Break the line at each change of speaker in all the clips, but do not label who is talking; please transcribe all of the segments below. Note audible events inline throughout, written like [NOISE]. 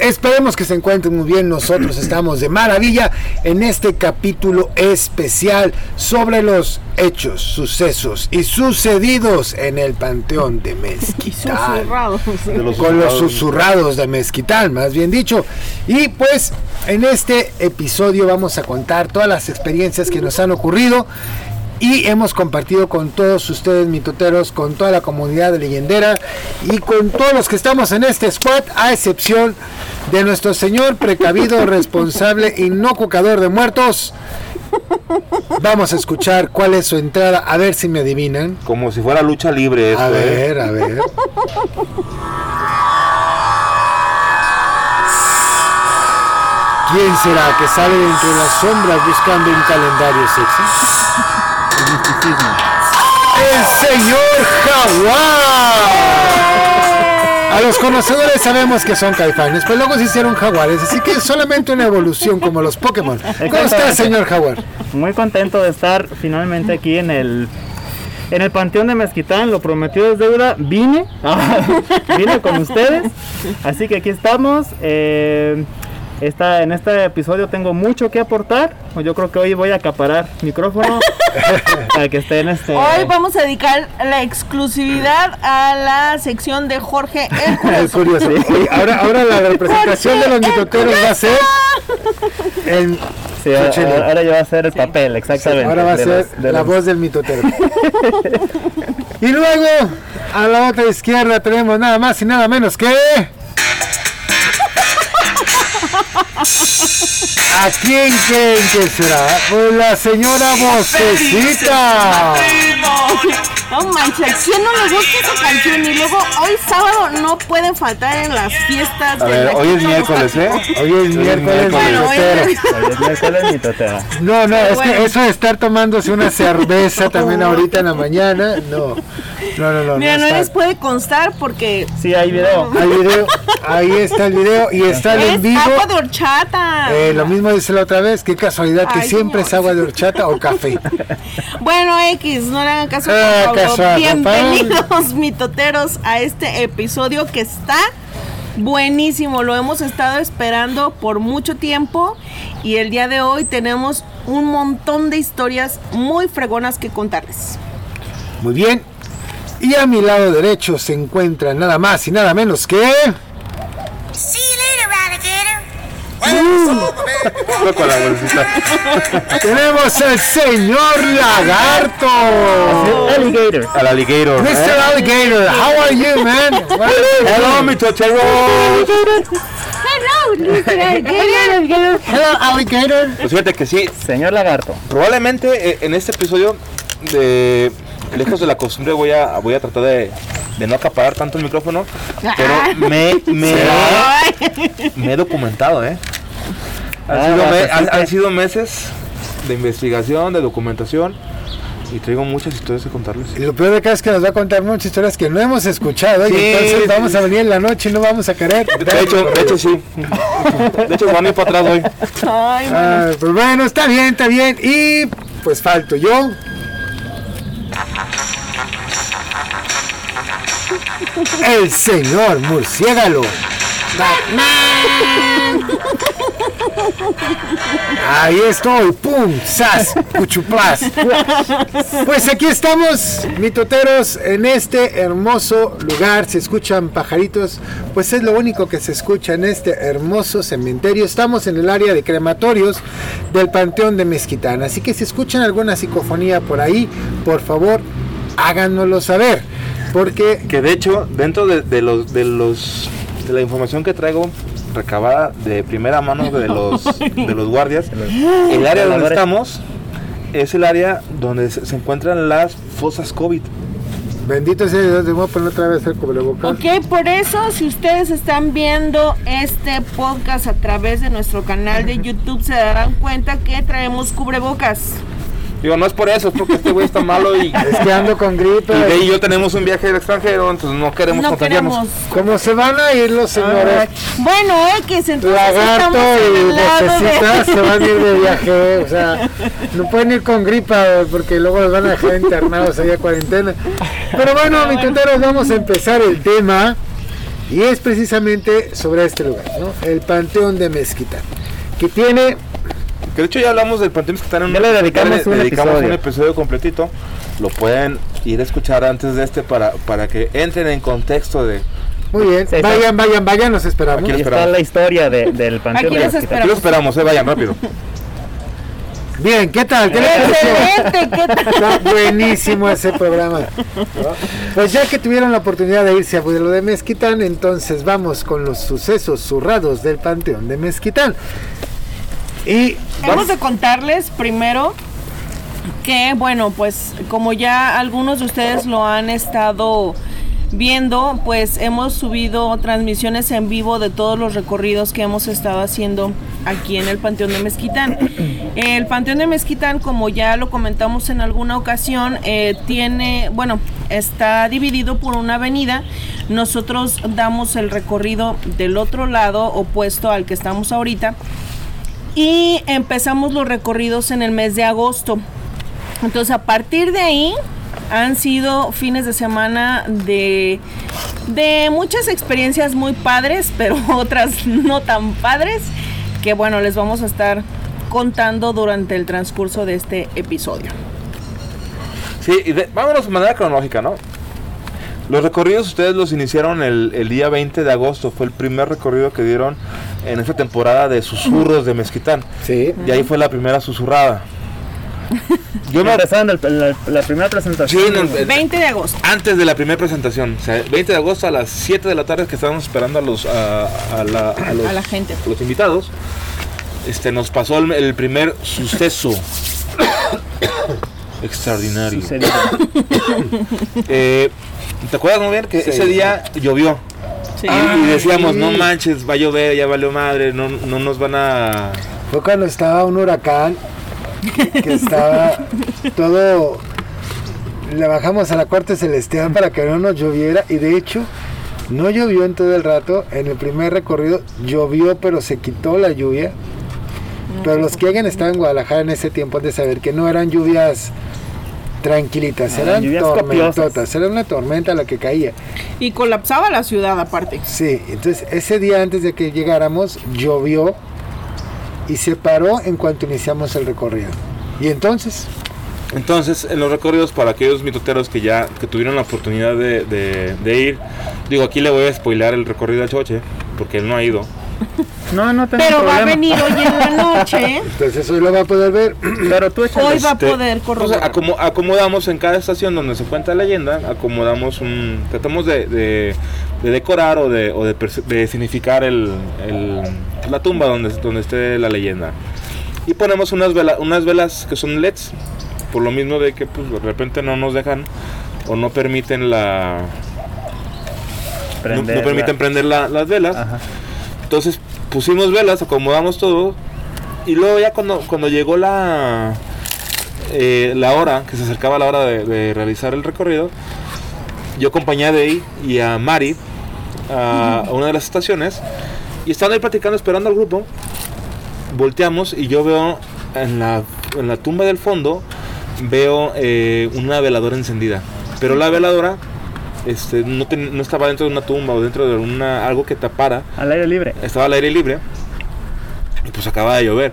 Esperemos que se encuentren muy bien. Nosotros [CLEARS THROAT] estamos de maravilla en este capítulo especial sobre los hechos, sucesos y sucedidos en el panteón de [LAUGHS] Mezquital. Con los susurrados de Mezquital, más bien dicho. Y pues en este episodio vamos a contar todas las experiencias que nos han ocurrido y hemos compartido con todos ustedes mitoteros, con toda la comunidad de leyendera y con todos los que estamos en este squad, a excepción de nuestro señor precavido, [LAUGHS] responsable y no cucador de muertos. Vamos a escuchar cuál es su entrada, a ver si me adivinan.
Como si fuera lucha libre.
a ¿eh? ver, a ver. ¿Quién será que sale entre las sombras buscando un calendario sexy? El señor Jaguar. A los conocedores sabemos que son caifanes, pero luego se hicieron jaguares, así que es solamente una evolución como los Pokémon. ¿Cómo está, señor Jaguar?
Muy contento de estar finalmente aquí en el en el Panteón de Mezquitán, lo prometido es deuda, vine, [LAUGHS] vine con ustedes, así que aquí estamos. Eh, esta, en este episodio tengo mucho que aportar. Yo creo que hoy voy a acaparar micrófono [LAUGHS] para que estén este.
Hoy vamos a dedicar la exclusividad a la sección de Jorge el [LAUGHS] Curioso.
ahora, ahora la representación de los mitoteros va a ser
en Sí, ahora, yo voy a hacer el papel, exactamente.
ahora va a ser la voz del mitotero. [LAUGHS] y luego, a la otra izquierda tenemos nada más y nada menos que... ¿A quién creen que será? Pues la señora Vocecita.
No manches, ¿quién no le gusta esa canción? Y luego hoy sábado no pueden faltar en las fiestas.
A ver, hoy es miércoles, ¿eh?
Hoy es miércoles. Bueno, hoy
es miércoles mi totera.
No, no, es que eso de estar tomándose una cerveza también ahorita en la mañana, no. No, no, no.
Mira, no, les puede constar porque.
Sí, hay video.
Hay video. Ahí está el video y está el en vivo.
agua de horchata.
Eh, lo mismo dice la otra vez. Qué casualidad que siempre es agua de horchata o café. [LAUGHS]
Bueno, X, no le hagan caso. Ah, Bienvenidos, [LAUGHS] mitoteros, a este episodio que está buenísimo. Lo hemos estado esperando por mucho tiempo y el día de hoy tenemos un montón de historias muy fregonas que contarles.
Muy bien, y a mi lado derecho se encuentra nada más y nada menos que... [LAUGHS] Tenemos al señor Lagarto.
Alligator.
Al alligator.
Mr. ¿eh? Alligator, how are you, man?
Hello, mi totero.
Hello, Alligator.
Hello, Alligator.
Pues fíjate que sí.
Señor Lagarto.
Probablemente eh, en este episodio de lejos de la costumbre voy a, voy a tratar de, no acaparar tanto el micrófono, pero me, [LAUGHS] me, he documentado, ¿eh? Han, sido, meses de investigación, de documentación. Y traigo muchas historias que contarles.
Y lo peor de acá es que nos va a contar muchas historias que no hemos escuchado. y entonces vamos a venir en la noche y no vamos a querer.
De hecho, de hecho sí. De hecho, van a ir para atrás hoy.
Ah, pues bueno, está bien, está bien. Y pues falto yo. El señor murciélago. Ahí estoy, pum, sas, cuchuplas. Pues aquí estamos, mitoteros, en este hermoso lugar. Se escuchan pajaritos, pues es lo único que se escucha en este hermoso cementerio. Estamos en el área de crematorios del Panteón de Mezquitán. Así que si escuchan alguna psicofonía por ahí, por favor, háganoslo saber. Porque.
Que de hecho, dentro de, los de los de la información que traigo recabada de primera mano de los [LAUGHS] de los guardias, el área donde estamos es el área donde se, encuentran las fosas COVID.
Bendito sea Dios, debo poner otra vez el cubrebocas.
Ok, por eso, si ustedes están viendo este podcast a través de nuestro canal de [LAUGHS] YouTube, se darán cuenta que traemos cubrebocas.
Digo, no es por eso, es porque este güey está malo y,
Es que ando con gripe.
y de ahí yo tenemos un viaje al extranjero, entonces no queremos
No
contagiarnos.
queremos.
¿Cómo se van a ir los señores?
Bueno, X, entonces
Lagarto y necesitas
de...
se van a ir de viaje, o sea, no pueden ir con gripa porque luego los van a dejar internados allá a cuarentena. Pero bueno, mi tuteros, vamos a empezar el tema y es precisamente sobre este lugar, ¿no? El Panteón de Mezquitán, que tiene
Que de hecho ya hablamos del Panteón Mezquitán en
Ya le dedicamos
ya le
un
dedicamos
episodio.
un episodio completito. Lo pueden ir a escuchar antes de este para, para que entren en contexto de...
muy bien,
Sí,
vayan, vayan, vayan, los esperamos.
Aquí esperamos.
está la historia de- del panteón
Aquí
de.
Aquí lo esperamos, eh, vayan rápido.
Bien, ¿qué tal? ¿Qué?
Excelente, ¿qué tal?
Está buenísimo ese programa. Pues ya que tuvieron la oportunidad de irse a lo de Mezquitán, entonces vamos con los sucesos zurrados del Panteón de Mezquitán. Y
Hemos de contarles primero que, bueno, pues como ya algunos de ustedes lo han estado viendo, pues hemos subido transmisiones en vivo de todos los recorridos que hemos estado haciendo aquí en el Panteón de Mezquitán. El Panteón de Mezquitán, como ya lo comentamos en alguna ocasión, eh, tiene, bueno, está dividido por una avenida. Nosotros damos el recorrido del otro lado, opuesto al que estamos ahorita y empezamos los recorridos en el mes de agosto. Entonces a partir de ahí han sido fines de semana de, de muchas experiencias muy padres, [LAUGHS] pero otras no tan padres, que bueno, les vamos a estar contando durante el transcurso de este episodio.
Sí, y de- vámonos de manera cronológica, ¿no? Los recorridos ustedes los iniciaron el, el día 20 de agosto, fue el primer recorrido que dieron en esta temporada de susurros de Mezquitán.
sí,
Y ahí fue la primera susurrada. [LAUGHS] Yo me
la, la primera presentación.
Sí, el-
20 de agosto.
antes de la primera presentación, o sea, 20 de agosto a las 7 de la tarde que estábamos esperando a los a, a la- a los,
A la gente.
a los invitados, este nos pasó el, el primer suceso [COUGHS] extraordinario. [COUGHS] Eh, ¿Te acuerdas muy bien que
Sí.
ese día llovió?
Sí.
y decíamos,
sí.
no manches, va a llover, ya valió madre, no, no nos van a...
fue cuando estaba un huracán que estaba todo. Le bajamos a la cuarta celestial para que no nos lloviera y de hecho no llovió en todo el rato. En el primer recorrido llovió, pero se quitó la lluvia. Pero los que hayan estado en Guadalajara en ese tiempo han de saber que no eran lluvias tranquilitas,
Ah,
eran
lluvias
tormentotas, era una tormenta la que caía.
Y colapsaba la ciudad aparte.
Sí, entonces ese día antes de que llegáramos llovió y se paró en cuanto iniciamos el recorrido. Y entonces,
Entonces, en los recorridos para aquellos mitoteros que ya que tuvieron la oportunidad de, de- de ir, digo, aquí le voy a spoilear el recorrido al Choche, porque él no ha ido.
No, no tengo
Pero va a
problema.
venir hoy en la [LAUGHS] noche.
entonces hoy lo va a poder ver.
Pero tú échale.
Hoy va a
Este,
poder
Entonces,
corroborar.
acomo- acomodamos en cada estación donde se cuenta la leyenda, acomodamos un. Tratamos de, de- de decorar o de, o de, de significar el, el- la tumba donde, donde esté la leyenda. Y ponemos unas, vela- unas velas que son LEDs, por lo mismo de que pues, de repente no nos dejan o no permiten la. no- no,
Prenderla.
permiten prender la- las velas.
Ajá.
Entonces pusimos velas, acomodamos todo. Y luego ya cuando, cuando llegó la, eh, la hora, que se acercaba la hora de, realizar el recorrido, yo acompañé a Dey y a Mari a, a una de las estaciones. Y estaban ahí platicando, esperando al grupo. Volteamos y yo veo en la, en la tumba del fondo, veo eh, una veladora encendida. Pero la veladora este, no, ten- no estaba dentro de una tumba o dentro de una, algo que tapara
Al aire libre.
estaba al aire libre y pues acaba de llover.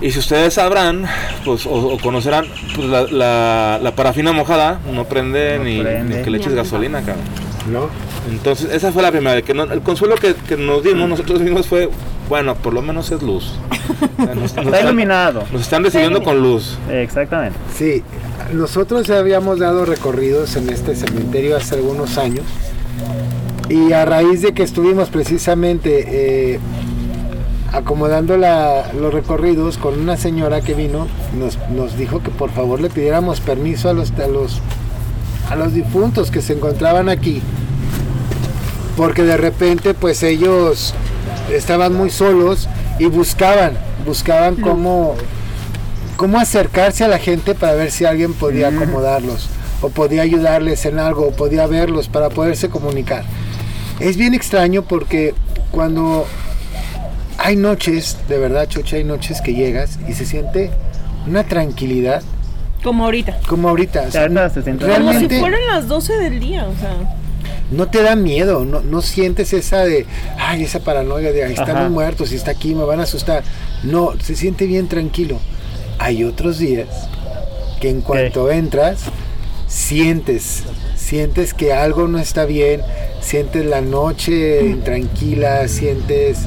Y si ustedes sabrán, pues o, o conocerán, pues la, la- la parafina mojada no prende,
No
ni,
prende.
ni que le eches
Ni
gasolina, cabrón.
¿No?
Entonces, esa fue la primera. Que no- el consuelo que, que nos dimos nosotros mismos fue, bueno, por lo menos es luz. [LAUGHS] Nos, nos
Está
están,
iluminado.
nos están recibiendo con luz.
Exactamente.
Sí, nosotros ya habíamos dado recorridos en este cementerio hace algunos años y a raíz de que estuvimos precisamente eh, acomodando la- los recorridos con una señora que vino, nos, nos dijo que por favor le pidiéramos permiso a los, a los a los difuntos que se encontraban aquí. Porque de repente pues ellos estaban muy solos y buscaban, buscaban cómo, cómo acercarse a la gente para ver si alguien podía acomodarlos o podía ayudarles en algo o podía verlos para poderse comunicar. Es bien extraño porque cuando hay noches, de verdad, Chocha, hay noches que llegas y se siente una tranquilidad.
Como ahorita.
Como ahorita. o sea,
Ahorita se siente-
Como si
realmente
fueran las 12 del día, o sea.
No te da miedo, no, no sientes esa de, ay, esa paranoia de,
Ajá.
muy muertos y está aquí, me van a asustar. No, se siente bien tranquilo. Hay otros días que en cuanto entras, sientes, sientes que algo no está bien, sientes la noche intranquila, sientes,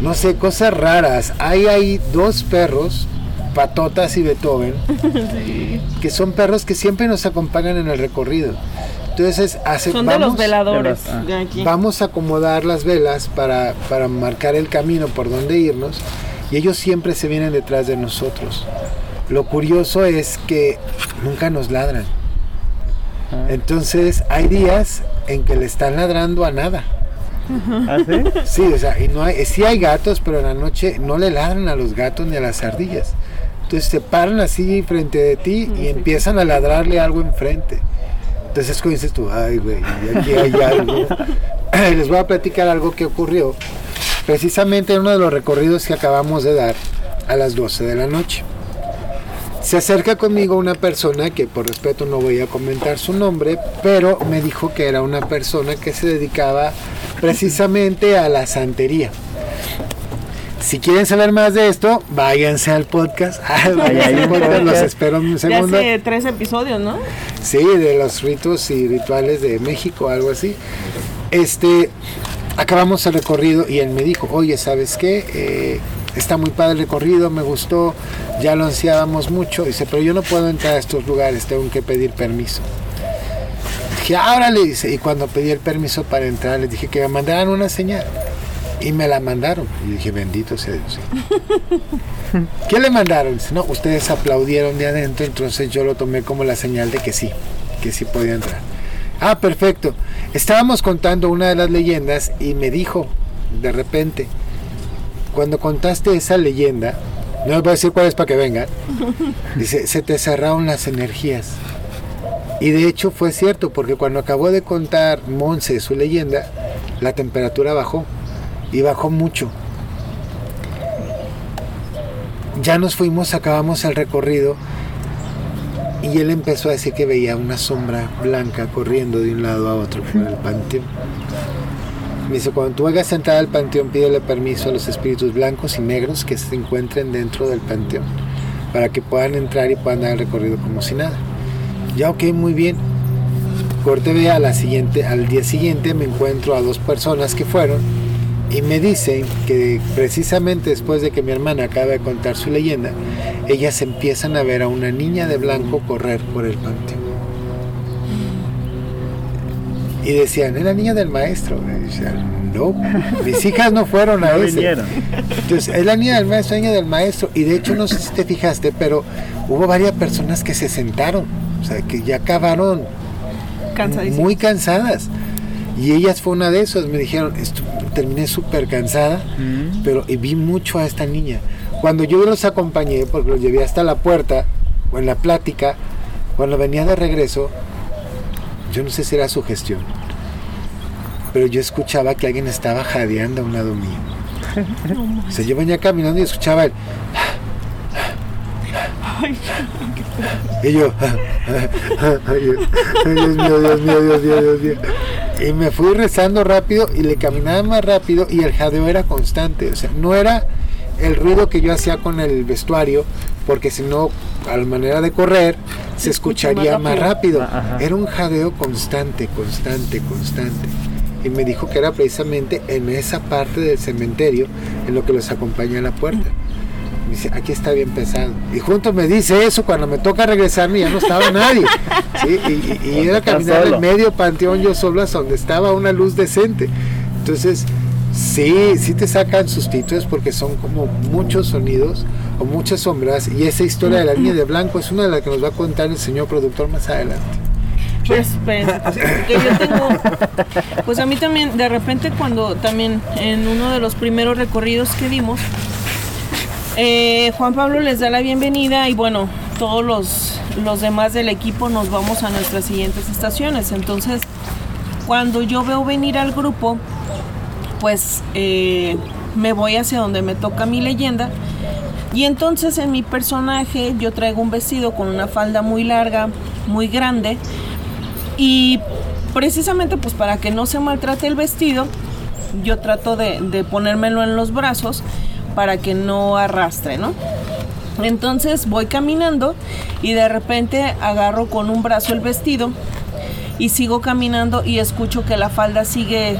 no sé, cosas raras. Hay ahí dos perros, Patotas y Beethoven, [LAUGHS] que son perros que siempre nos acompañan en el recorrido. Entonces, hace,
Son de los
vamos-
veladores
De los- ah.
de aquí.
Vamos a acomodar las velas para, para marcar el camino por donde irnos y ellos siempre se vienen detrás de nosotros. Lo curioso es que nunca nos ladran.
Ah.
Entonces hay días en que le están ladrando a nada.
¿Ah, sí?
Sí, o sea, y no hay, sí hay gatos, pero en la noche no le ladran a los gatos ni a las ardillas. Entonces se paran así frente de ti y empiezan a ladrarle algo enfrente. Entonces dices tú, ay, güey, aquí hay algo. Les voy a platicar algo que ocurrió precisamente en uno de los recorridos que acabamos de dar a las 12 de la noche. Se acerca conmigo una persona que por respeto no voy a comentar su nombre, pero me dijo que era una persona que se dedicaba precisamente a la santería. Si quieren saber más de esto, váyanse al podcast. [LAUGHS] Váyanse
hay
al
un
podcast, Los espero un
De
segundo.
hace tres episodios, ¿no?
Sí, de los ritos y rituales de México, algo así. Este, acabamos el recorrido y él me dijo, oye, ¿sabes qué? Eh, está muy padre el recorrido, me gustó, ya lo ansiábamos mucho. Dice, pero yo no puedo entrar a estos lugares, tengo que pedir permiso. Dije, ahora le dice, y cuando pedí el permiso para entrar, les dije que me mandaran una señal. Y me la mandaron. Y dije, bendito sea Dios. [LAUGHS] ¿Qué le mandaron? Dice, no, ustedes aplaudieron de adentro, entonces yo lo tomé como la señal de que sí, que sí podía entrar. Ah, perfecto. Estábamos contando una de las leyendas y me dijo, de repente, cuando contaste esa leyenda, no les voy a decir cuál es para que vengan, [LAUGHS] dice, se te cerraron las energías. Y de hecho fue cierto, porque cuando acabó de contar Monse su leyenda, la temperatura bajó, y bajó mucho. Ya nos fuimos, acabamos el recorrido, y él empezó a decir que veía una sombra blanca corriendo de un lado a otro por el panteón. Me dice, cuando tú vayas a entrar al panteón, pídele permiso a los espíritus blancos y negros que se encuentren dentro del panteón, para que puedan entrar y puedan dar el recorrido como si nada. Ya, ok, muy bien. Corte ve a la siguiente, al día siguiente me encuentro a dos personas que fueron y me dicen que precisamente después de que mi hermana acaba de contar su leyenda, ellas empiezan a ver a una niña de blanco correr por el panteón. Y decían, es la niña del maestro. Y decían, no, mis hijas no fueron a [LAUGHS]
No
ese.
vinieron.
Entonces, es la niña del maestro, la niña del maestro. Y de hecho, no sé si te fijaste, pero hubo varias personas que se sentaron. O sea, que ya acabaron muy cansadas. Y ellas fue una de esas. Me dijeron, "Estu- terminé súper cansada,
Mm.
pero y vi mucho a esta niña. Cuando yo los acompañé, porque los llevé hasta la puerta, o en la plática, cuando venía de regreso, yo no sé si era su gestión, pero yo escuchaba que alguien estaba jadeando a un lado mío. [LAUGHS] O sea, yo venía caminando y escuchaba el... Y yo, [LAUGHS] Dios mío, Dios mío, Dios mío, Dios mío. Y me fui rezando rápido y le caminaba más rápido y el jadeo era constante. O sea, no era el ruido que yo hacía con el vestuario, porque si no, a la manera de correr, se
escucha
escucharía
más
rápido. Era un jadeo constante, constante, constante. Y me dijo que era precisamente en esa parte del cementerio en lo que los acompaña a la puerta. Me dice, aquí está bien pesado. Y junto me dice eso cuando me toca regresarme ya no estaba nadie. [LAUGHS] ¿sí? Y, y- y era caminar
solo.
en medio panteón yo solo hasta donde estaba una luz decente. Entonces, sí, sí te sacan sustitutos porque son como muchos sonidos o muchas sombras. Y esa historia de la niña de blanco es una de las que nos va a contar el señor productor más adelante.
Pues, pues, porque yo tengo, pues a mí también, de repente cuando también en uno de los primeros recorridos que dimos, eh, Juan Pablo les da la bienvenida y bueno, todos los, los demás del equipo nos vamos a nuestras siguientes estaciones. Entonces, cuando yo veo venir al grupo, pues eh, me voy hacia donde me toca mi leyenda. Y entonces en mi personaje yo traigo un vestido con una falda muy larga, muy grande. Y precisamente pues para que no se maltrate el vestido, yo trato de, de ponérmelo en los brazos para que no arrastre, ¿no? Entonces voy caminando y de repente agarro con un brazo el vestido y sigo caminando y escucho que la falda sigue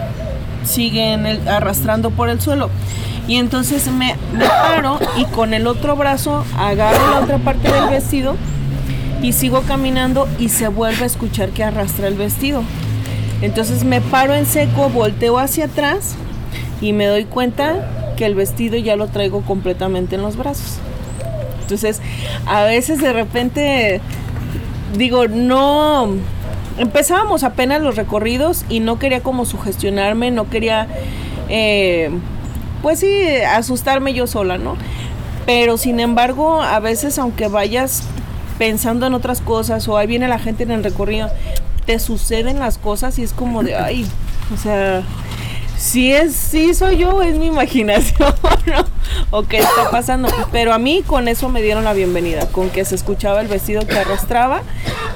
sigue en el, arrastrando por el suelo. Y entonces me, me paro y con el otro brazo agarro la otra parte del vestido y sigo caminando y se vuelve a escuchar que arrastra el vestido. Entonces me paro en seco, volteo hacia atrás y me doy cuenta que el vestido ya lo traigo completamente en los brazos. Entonces, a veces de repente digo, no empezábamos apenas los recorridos y no quería como sugestionarme, no quería eh, pues sí, asustarme yo sola, ¿no? Pero sin embargo, a veces aunque vayas pensando en otras cosas o ahí viene la gente en el recorrido, te suceden las cosas y es como de, ay, o sea, si es, si soy yo, es mi imaginación, [LAUGHS] ¿no? O qué está pasando. Pero a mí con eso me dieron la bienvenida, con que se escuchaba el vestido que arrastraba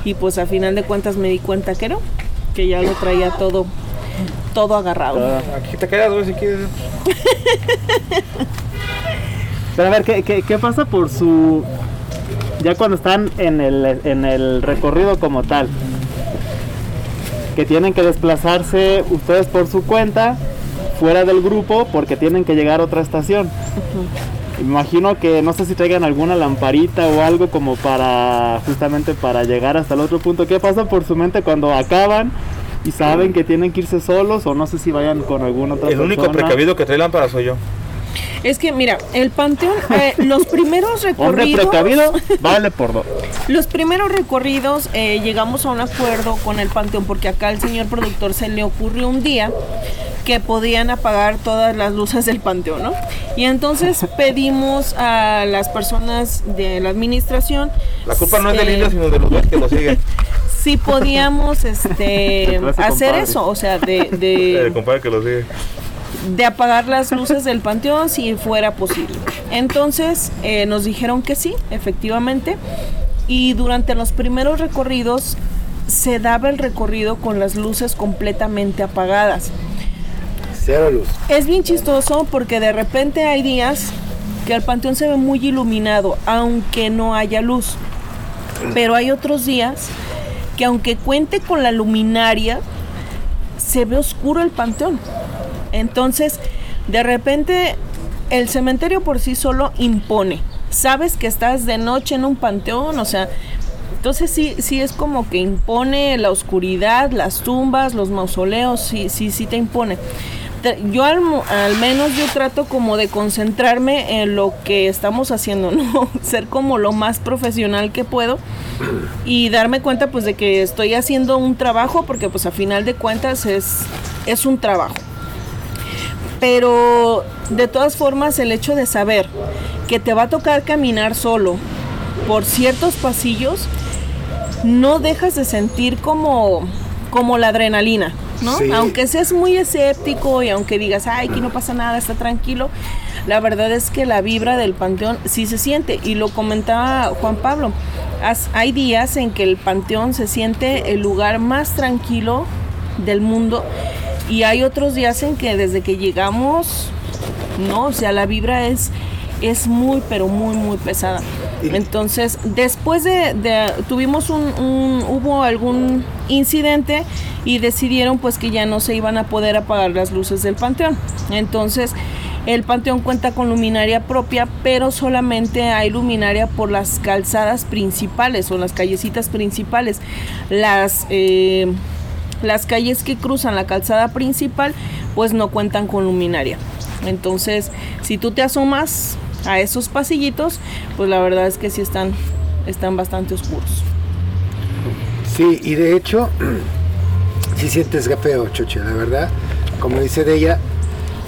y pues a final de cuentas me di cuenta que no, que ya lo traía todo, todo agarrado.
Aquí te quedas, güey, si quieres.
Pero a ver, ¿qué, qué, qué pasa por su... Ya cuando están en el, en el recorrido como tal? Que tienen que desplazarse ustedes por su cuenta, fuera del grupo, porque tienen que llegar a otra estación. Me imagino que no sé si traigan alguna lamparita o algo como para justamente para llegar hasta el otro punto. ¿Qué pasa por su mente cuando acaban y saben que tienen que irse solos o no sé si vayan con alguna otra
El único
persona?
precavido que trae lámpara soy yo.
Es que mira, el panteón, eh, los primeros [LAUGHS]
Hombre
recorridos,
precavido, [LAUGHS] vale por dos.
los primeros recorridos eh, llegamos a un acuerdo con el panteón porque acá al señor productor se le ocurrió un día que podían apagar todas las luces del panteón, ¿no? Y entonces [LAUGHS] pedimos a las personas de la administración
La culpa no es del
eh,
indio, sino de los dos que lo siguen. [LAUGHS]
si podíamos [LAUGHS] este hacer eso, o sea, de,
El
de,
compadre que lo sigue.
de apagar las luces del panteón si fuera posible. Entonces eh, nos dijeron que sí, efectivamente, y durante los primeros recorridos se daba el recorrido con las luces completamente apagadas. Es bien chistoso porque de repente hay días que el panteón se ve muy iluminado, aunque no haya luz. Pero hay otros días que aunque cuente con la luminaria, se ve oscuro el panteón. Entonces, de repente, el cementerio por sí solo impone. Sabes que estás de noche en un panteón, o sea, entonces sí, sí es como que impone la oscuridad, las tumbas, los mausoleos, sí, sí, sí te impone. Yo al menos yo trato como de concentrarme en lo que estamos haciendo, [LAUGHS] ¿no? Ser como lo más profesional que puedo y darme cuenta pues de que estoy haciendo un trabajo porque pues a final de cuentas es, es un trabajo. Pero de todas formas el hecho de saber que te va a tocar caminar solo por ciertos pasillos, no dejas de sentir como, como la adrenalina, ¿no?
Sí.
Aunque seas muy escéptico y aunque digas, ay, aquí no pasa nada, está tranquilo, la verdad es que la vibra del panteón sí se siente. Y lo comentaba Juan Pablo, hay días en que el panteón se siente el lugar más tranquilo del mundo y hay otros días en que desde que llegamos, no, o sea, la vibra es, es muy, pero muy, muy pesada. Entonces, después de, tuvimos un, un- hubo algún incidente y decidieron pues que ya no se iban a poder apagar las luces del panteón. Entonces, el panteón cuenta con luminaria propia, pero solamente hay luminaria por las calzadas principales o las callecitas principales. Las eh, las calles que cruzan la calzada principal pues no cuentan con luminaria. Entonces, si tú te asomas a esos pasillitos, pues la verdad es que sí están, están bastante oscuros.
Sí, y de hecho, [CLEARS THROAT] si sientes feo, Choche, la verdad, como dice de ella,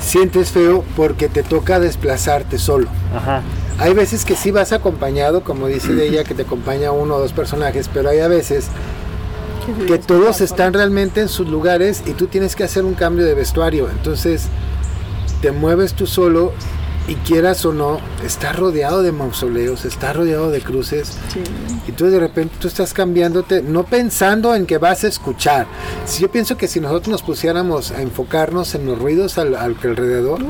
sientes feo porque te toca desplazarte solo.
Ajá.
Hay veces que sí vas acompañado, como dice [CLEARS THROAT] de ella, que te acompaña uno o dos personajes, pero hay a veces que todos están realmente en sus lugares y tú tienes que hacer un cambio de vestuario. Entonces te mueves tú solo y quieras o no, estás rodeado de mausoleos, estás rodeado de cruces. Y tú de repente tú estás cambiándote, no pensando en que vas a escuchar. Si yo pienso que si nosotros nos pusiéramos a enfocarnos en los ruidos al, al alrededor,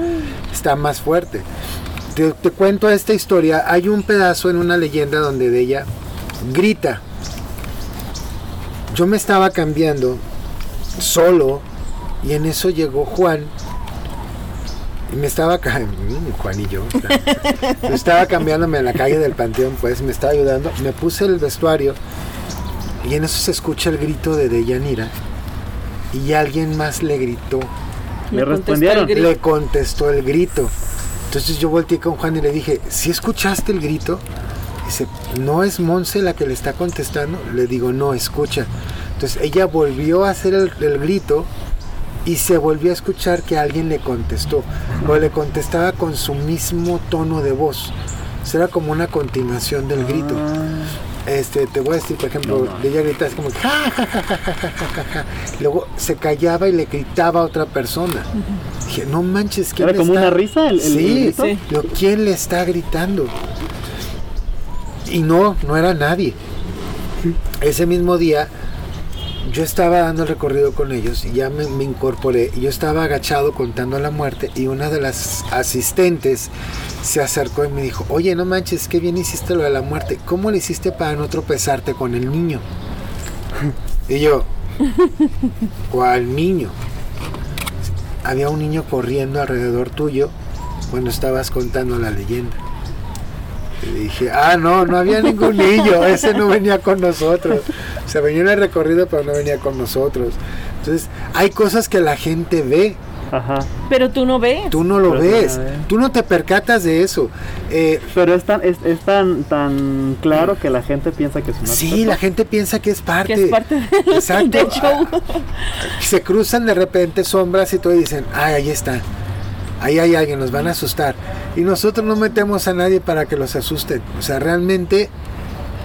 está más fuerte. Te, te cuento esta historia. Hay un pedazo en una leyenda donde de ella grita. Yo me estaba cambiando solo y en eso llegó Juan y me estaba [LAUGHS] Juan y yo, [LAUGHS] estaba cambiándome en la calle del Panteón, pues me estaba ayudando. Me puse el vestuario y en eso se escucha el grito de Deyanira y alguien más le gritó,
Le respondieron.
le contestó el grito. Entonces yo volteé con Juan y le dije, ¿si escuchaste el grito? Dice, ¿no es Monse la que le está contestando? Le digo, no, escucha. Entonces ella volvió a hacer el, el grito y se volvió a escuchar que alguien le contestó. O le contestaba con su mismo tono de voz. O sea, era como una continuación del grito. Este, te voy a decir, por ejemplo, de ella gritaba así como ja, ja, ja, ja, ja, ja, ja, ja. Luego se callaba y le gritaba a otra persona. Dije, no manches, ¿quién
¿Era
le
como
está-"
una risa el, el
sí,
grito?
Sí.
Digo, ¿quién le está gritando? Y no, no era nadie. Ese mismo día yo estaba dando el recorrido con ellos ya me, incorporé. Yo estaba agachado contando la muerte y una de las asistentes se acercó y me dijo, oye, no manches, qué bien hiciste lo de la muerte. ¿Cómo le hiciste para no tropezarte con el niño? Y yo, [LAUGHS] ¿cuál niño? Había un niño corriendo alrededor tuyo cuando estabas contando la leyenda. Y dije, ah, no, no había ningún niño, ese no venía con nosotros. O sea, venía en el recorrido, pero no venía con nosotros. Entonces, hay cosas que la gente ve,
Ajá.
Pero tú no ves.
tú no lo
Pero no
ves,
ve.
tú no te percatas de eso. Eh,
Pero es tan, es, es tan, tan claro que la gente piensa que es una
sí, la gente piensa que es parte.
que es parte del, [LAUGHS]
Exacto.
del show. [LAUGHS]
se cruzan de repente sombras y todo y dicen, ay, ahí está, ahí hay alguien, nos van a asustar. Y nosotros no metemos a nadie para que los asusten. O sea, realmente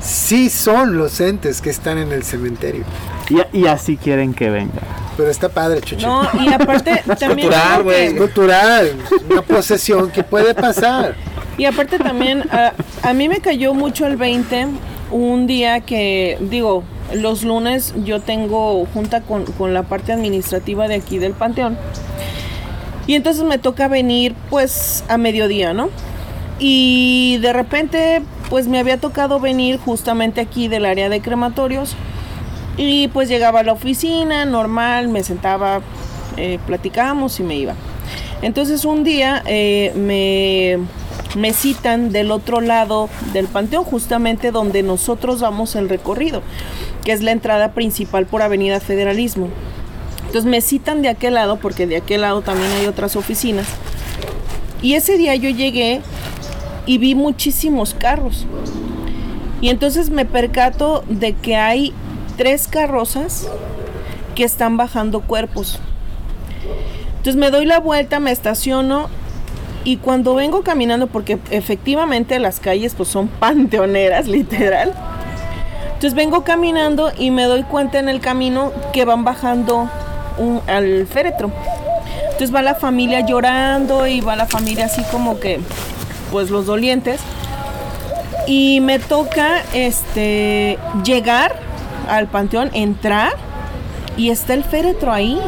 sí son los entes que están en el cementerio.
Y, y así quieren que venga.
Pero está padre, Chucho.
No, y aparte [LAUGHS] también
cultural,
que-
Es cultural, una posesión que puede pasar.
Y aparte también, a, a mí me cayó mucho el 20, un día que, digo, los lunes yo tengo junta con, con la parte administrativa de aquí del Panteón. Y entonces me toca venir pues a mediodía, ¿no? Y de repente pues me había tocado venir justamente aquí del área de crematorios. Y pues llegaba a la oficina, normal, me sentaba, eh, platicábamos y me iba. Entonces un día eh, me, me citan del otro lado del panteón, justamente donde nosotros vamos el recorrido, que es la entrada principal por Avenida Federalismo. Entonces me citan de aquel lado, porque de aquel lado también hay otras oficinas. Y ese día yo llegué y vi muchísimos carros. Y entonces me percato de que hay tres carrozas que están bajando cuerpos. Entonces me doy la vuelta, me estaciono y cuando vengo caminando, porque efectivamente las calles pues son panteoneras, [LAUGHS] literal. Entonces vengo caminando y me doy cuenta en el camino que van bajando un- al féretro. Entonces va la familia llorando y va la familia así como que, pues los dolientes. Y me toca este llegar al panteón, entrar y está el féretro ahí.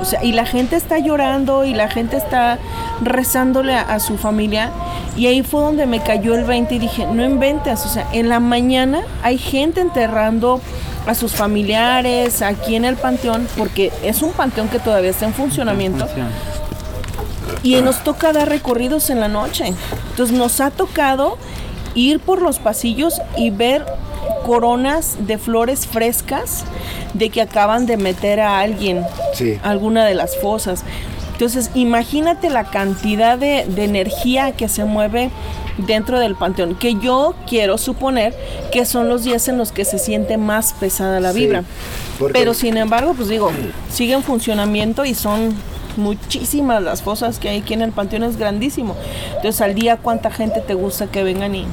O sea, y la gente está llorando y la gente está rezándole a, su familia. Y ahí fue donde me cayó el 20 y dije, no inventes. O sea, en la mañana hay gente enterrando a sus familiares aquí en el panteón, porque es un panteón que todavía está en funcionamiento.
Funciona.
Y nos toca dar recorridos en la noche. Entonces nos ha tocado ir por los pasillos y ver coronas de flores frescas de que acaban de meter a alguien
Sí.
a alguna de las fosas. Entonces, imagínate la cantidad de, de energía que se mueve dentro del panteón, que yo quiero suponer que son los días en los que se siente más pesada la
Sí,
vibra.
porque-
Pero sin embargo, pues digo, sigue en funcionamiento y son muchísimas las fosas que hay aquí en el panteón, es grandísimo. Entonces, al día, ¿cuánta gente te gusta que vengan y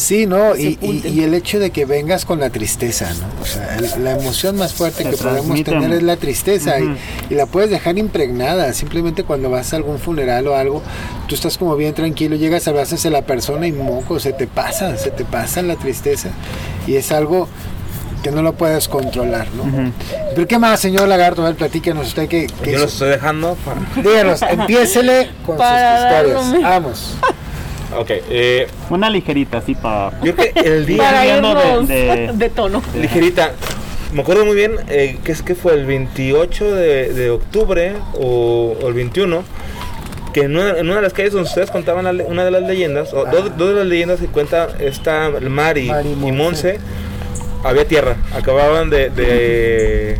Sí, ¿no? Y, y- el hecho de que vengas con la tristeza, ¿no? O sea, el- la emoción más fuerte
Te
que podemos tener es la tristeza y- y, la puedes dejar impregnada. Simplemente cuando vas a algún funeral o algo, tú estás como bien tranquilo, llegas, abrazas a la persona y moco, se te pasa, se te pasa la tristeza y es algo que no lo puedes controlar, ¿no? Pero ¿qué más, señor Lagarto? A ver, platícanos usted que...
Yo los estoy dejando para...
Díganos, empiécele con
Para
sus historias. Vamos.
Ok, eh,
Una ligerita, así para.
yo creo que el [LAUGHS] día...
para
de- de-
de, tono?
Ligerita. Me acuerdo muy bien eh, que es que fue el 28 de, de octubre o, o el 21 que en una, en una de las calles donde ustedes contaban la una de las leyendas, o dos, dos de las leyendas que cuenta esta Mari,
Mari
y
Monse.
Monse, había tierra. Acababan de, de,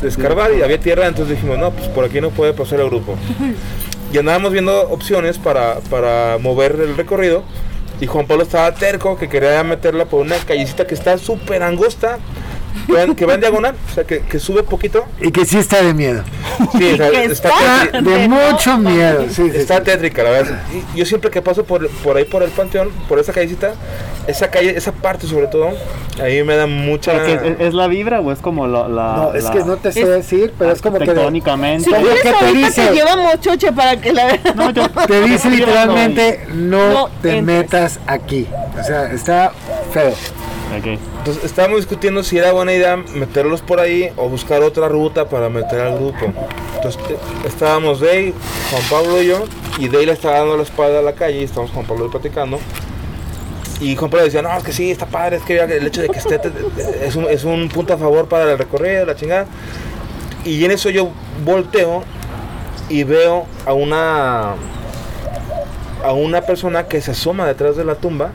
de escarbar y había tierra, entonces dijimos, no, pues por aquí no puede pasar el grupo. [LAUGHS] Y andábamos viendo opciones para, para mover el recorrido. Y Juan Pablo estaba terco que quería meterla por una callecita que está súper angosta, que va, en- que va en diagonal, o sea, que, que sube poquito.
Y que sí está de miedo.
Sí, o sea, está,
está-
tétrica,
De mucho miedo. Sí, sí,
está
sí.
tétrica, la verdad. Y yo siempre que paso por, por ahí, por el panteón, por esa callecita, esa calle, esa parte sobre todo, ahí me da mucha...
¿Es, es la vibra o es como la. la-
No, es
la-
que no te sé decir, pero es como que
Tectónicamente.
Si
¿qué te dice?
te llevamos choche para que la veas.
No, yo-
te dice literalmente no,
No
te
entres.
metas aquí. O sea, está feo.
Entonces estábamos discutiendo si era buena idea meterlos por ahí o buscar otra ruta para meter al grupo. Entonces eh, estábamos Day, Juan Pablo y yo, y Day le estaba dando la espalda a la calle y estábamos Juan Pablo y platicando. Y Juan Pablo decía, no, es que sí, está padre, es que el hecho de que esté es un, es un punto a favor para el recorrido, la chingada. Y en eso yo volteo y veo a una a una persona que se asoma detrás de la tumba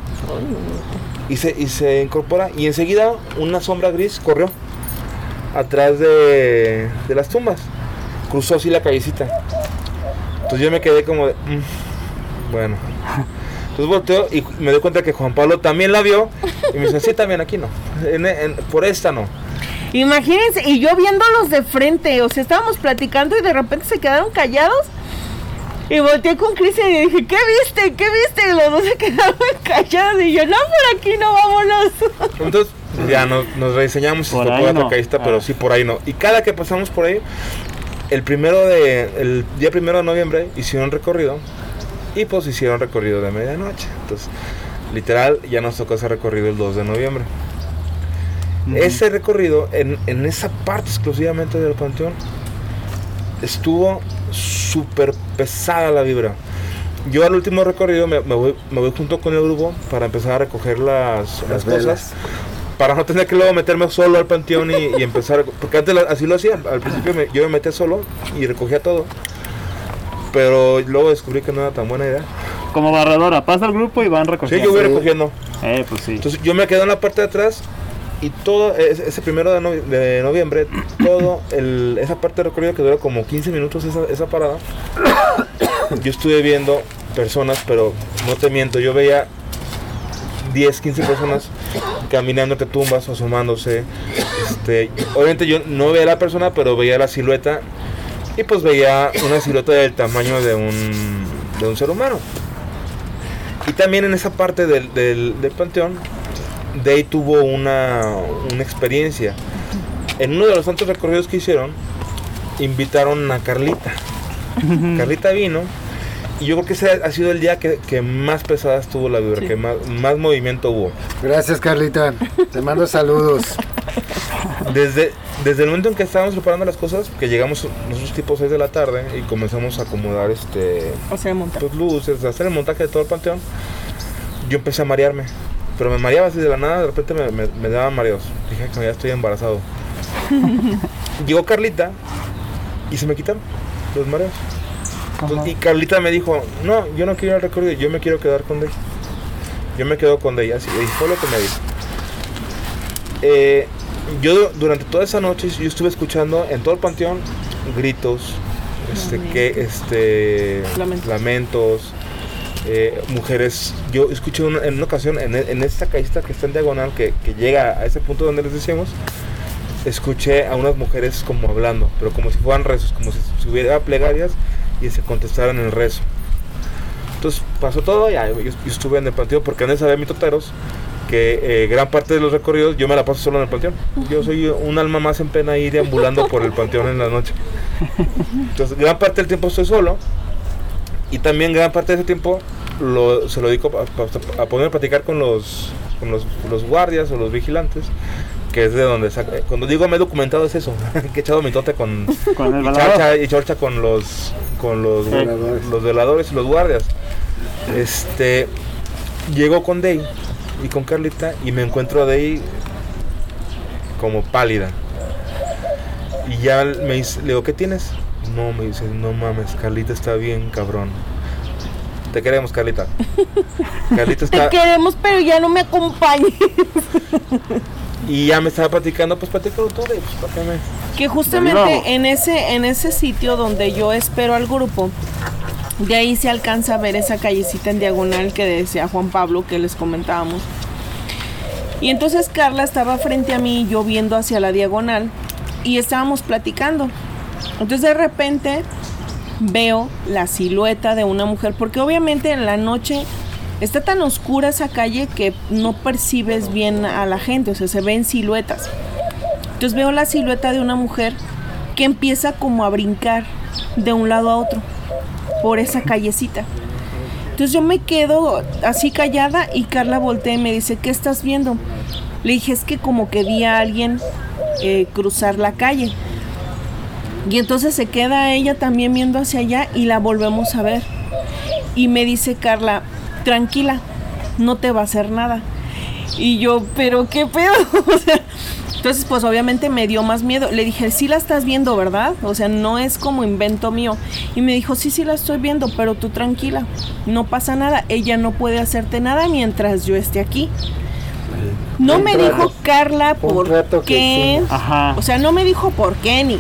y se, y se incorpora y enseguida una sombra gris corrió atrás de, de las tumbas. Cruzó así la callecita. Entonces yo me quedé como de... "Mm, bueno. Entonces volteo y me doy cuenta que Juan Pablo también la vio y me dice, sí, también aquí no. En- por esta no.
Imagínense, y yo viéndolos de frente, o sea, estábamos platicando y de repente se quedaron callados. Y volteé con Cristian y dije, ¿qué viste? ¿Qué viste? Y los dos se quedaron [LAUGHS] callados y yo, no, por aquí no, vámonos. [LAUGHS]
Entonces ya nos, nos rediseñamos y
Por
otra
no.
callecita, pero
Ah.
sí por ahí no. Y cada que pasamos por ahí, el primero de, el día primero de noviembre hicieron recorrido y pues hicieron recorrido de medianoche. Entonces, literal, ya nos tocó ese recorrido el 2 de noviembre. Ese recorrido, en, en esa parte exclusivamente del panteón, estuvo súper pesada la vibra. Yo al último recorrido me, me voy, me voy junto con el grupo para empezar a recoger las,
Las
cosas. Para no tener que luego meterme solo al panteón y, y empezar. a- Porque antes lo- así lo hacía. Al principio me- yo me metía solo y recogía todo. Pero luego descubrí que no era tan buena idea.
Como barredora, pasa el grupo y van
Sí,
recogiendo.
yo voy recogiendo.
Eh, pues sí.
Entonces yo me quedo en la parte de atrás y todo ese, primero de, novi- de noviembre, todo el, esa parte de recorrido que dura como 15 minutos esa, esa parada, [COUGHS] yo estuve viendo personas, pero no te miento, yo veía 10, 15 personas caminando entre tumbas, asomándose. Este, obviamente yo no veía a la persona, pero veía la silueta y pues veía una silueta del tamaño de un, de un ser humano. Y también en esa parte del, del panteón, Day tuvo una, una experiencia. En uno de los tantos recorridos que hicieron, invitaron a Carlita. Carlita vino y yo creo que ese ha sido el día que, que más pesada estuvo la vibra, que más, más movimiento hubo.
Gracias, Carlita. Te mando saludos.
Desde, desde el momento en que estábamos preparando las cosas, que llegamos nosotros tipo 6 de la tarde y comenzamos a acomodar este
O sea,
pues, luces, hacer el montaje de todo el panteón, yo empecé a marearme. Pero me mareaba así de la nada, de repente me, me, me daban mareos. Dije que ya estoy embarazado. [LAUGHS] Llegó Carlita y se me quitaron los mareos. Entonces, y Carlita me dijo, no, yo no quiero ir al recorrido, yo me quiero quedar con Dey. Yo me quedo con Dey, así, y fue lo que me dijo. Eh, yo durante toda esa noche yo estuve escuchando en todo el panteón gritos, este, que, este,
Lamentos.
lamentos, eh, mujeres. Yo escuché una- en una ocasión, en, en esta callista que está en diagonal, que, que llega a ese punto donde les decíamos, escuché a unas mujeres como hablando, pero como si fueran rezos, como si, si hubiera plegarias y se contestaran el rezo. Entonces pasó todo, ya yo, yo estuve en el panteón porque antes había mitoteros que eh, gran parte de los recorridos yo me la paso solo en el panteón. Yo soy un alma más en pena ahí deambulando por el panteón en la noche. [LAUGHS] Entonces gran parte del tiempo estoy solo y también gran parte de ese tiempo lo, se lo dedico a, a, a poner a platicar con los, con los, los guardias o los vigilantes que es de donde saca, eh, cuando digo me he documentado es eso [LAUGHS] que he echado mitote con [LAUGHS]
Con el
y charcha, y chorcha con los con los,
Sí.
los veladores y los guardias. Este llegó con Day y con Carlita y me encuentro a Day como pálida. Y ya me dice, le digo, ¿qué tienes? No, me dice, no mames, Carlita está bien, cabrón. Te queremos, Carlita. [LAUGHS] Carlita
Te
está.
queremos, pero ya no me acompañes. [LAUGHS]
Y ya me estaba platicando, pues Day, pues para qué me-
Que
De
justamente en ese, en ese sitio donde yo espero al grupo, de ahí se alcanza a ver esa callecita en diagonal que decía Juan Pablo que les comentábamos. Y entonces Carla estaba frente a mí, yo viendo hacia la diagonal, y estábamos platicando. Entonces de repente veo la silueta de una mujer, porque obviamente en la noche está tan oscura esa calle que no percibes bien a la gente, o sea, se ven siluetas. Entonces veo la silueta de una mujer que empieza como a brincar de un lado a otro por esa callecita. Entonces yo me quedo así callada y Carla voltea y me dice, ¿qué estás viendo? Le dije, es que como que vi a alguien eh, cruzar la calle. Y entonces se queda ella también viendo hacia allá y la volvemos a ver. Y me dice Carla, tranquila, no te va a hacer nada. Y yo, pero qué pedo. [LAUGHS] O sea, entonces, pues obviamente me dio más miedo. Le dije, sí la estás viendo, ¿verdad? O sea, no es como invento mío. Y me dijo, sí, sí la estoy viendo, pero tú tranquila, no pasa nada. Ella no puede hacerte nada mientras yo esté aquí. No me dijo Carla por qué.
Ajá.
O sea, no me dijo por qué ni.